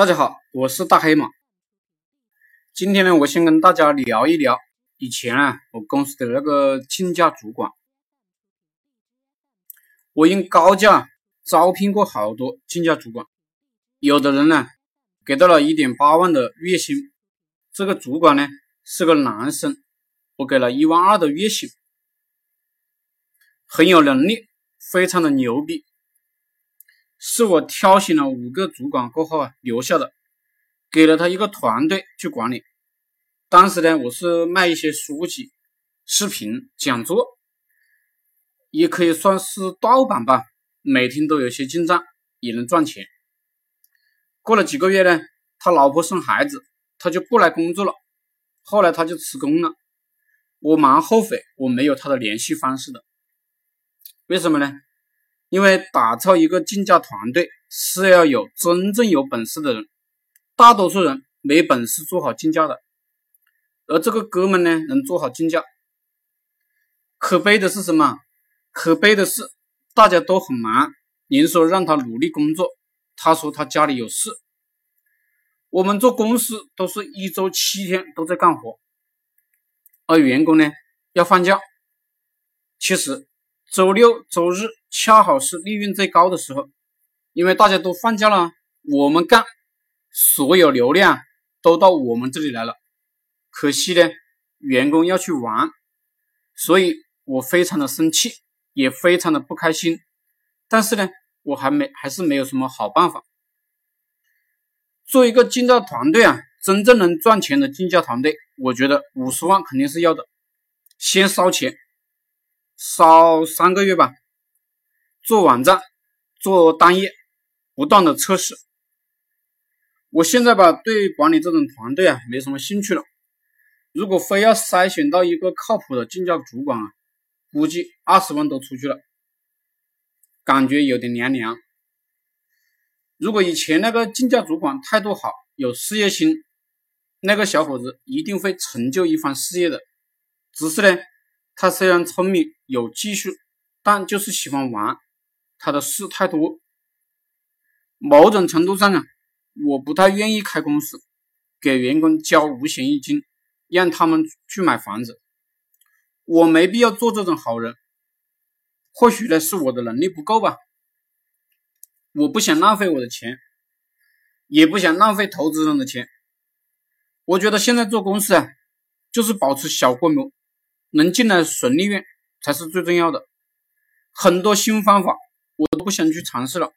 大家好，我是大黑马。今天呢，我先跟大家聊一聊以前啊，我公司的那个竞价主管。我用高价招聘过好多竞价主管，有的人呢给到了一点八万的月薪，这个主管呢是个男生，我给了一万二的月薪，很有能力，非常的牛逼。是我挑选了五个主管过后留下的，给了他一个团队去管理。当时呢，我是卖一些书籍、视频、讲座，也可以算是盗版吧。每天都有些进账，也能赚钱。过了几个月呢，他老婆生孩子，他就不来工作了。后来他就辞工了，我蛮后悔我没有他的联系方式的。为什么呢？因为打造一个竞价团队是要有真正有本事的人，大多数人没本事做好竞价的，而这个哥们呢能做好竞价。可悲的是什么？可悲的是大家都很忙，您说让他努力工作，他说他家里有事。我们做公司都是一周七天都在干活，而员工呢要放假。其实。周六周日恰好是利润最高的时候，因为大家都放假了，我们干，所有流量都到我们这里来了。可惜呢，员工要去玩，所以我非常的生气，也非常的不开心。但是呢，我还没还是没有什么好办法。做一个竞价团队啊，真正能赚钱的竞价团队，我觉得五十万肯定是要的，先烧钱。烧三个月吧，做网站，做单页，不断的测试。我现在吧，对管理这种团队啊，没什么兴趣了。如果非要筛选到一个靠谱的竞价主管啊，估计二十万都出去了，感觉有点凉凉。如果以前那个竞价主管态度好，有事业心，那个小伙子一定会成就一番事业的。只是呢。他虽然聪明有技术，但就是喜欢玩，他的事太多。某种程度上啊，我不太愿意开公司，给员工交五险一金，让他们去买房子。我没必要做这种好人。或许呢是我的能力不够吧。我不想浪费我的钱，也不想浪费投资人的钱。我觉得现在做公司啊，就是保持小规模。能进来纯利润才是最重要的，很多新方法不想去尝试了。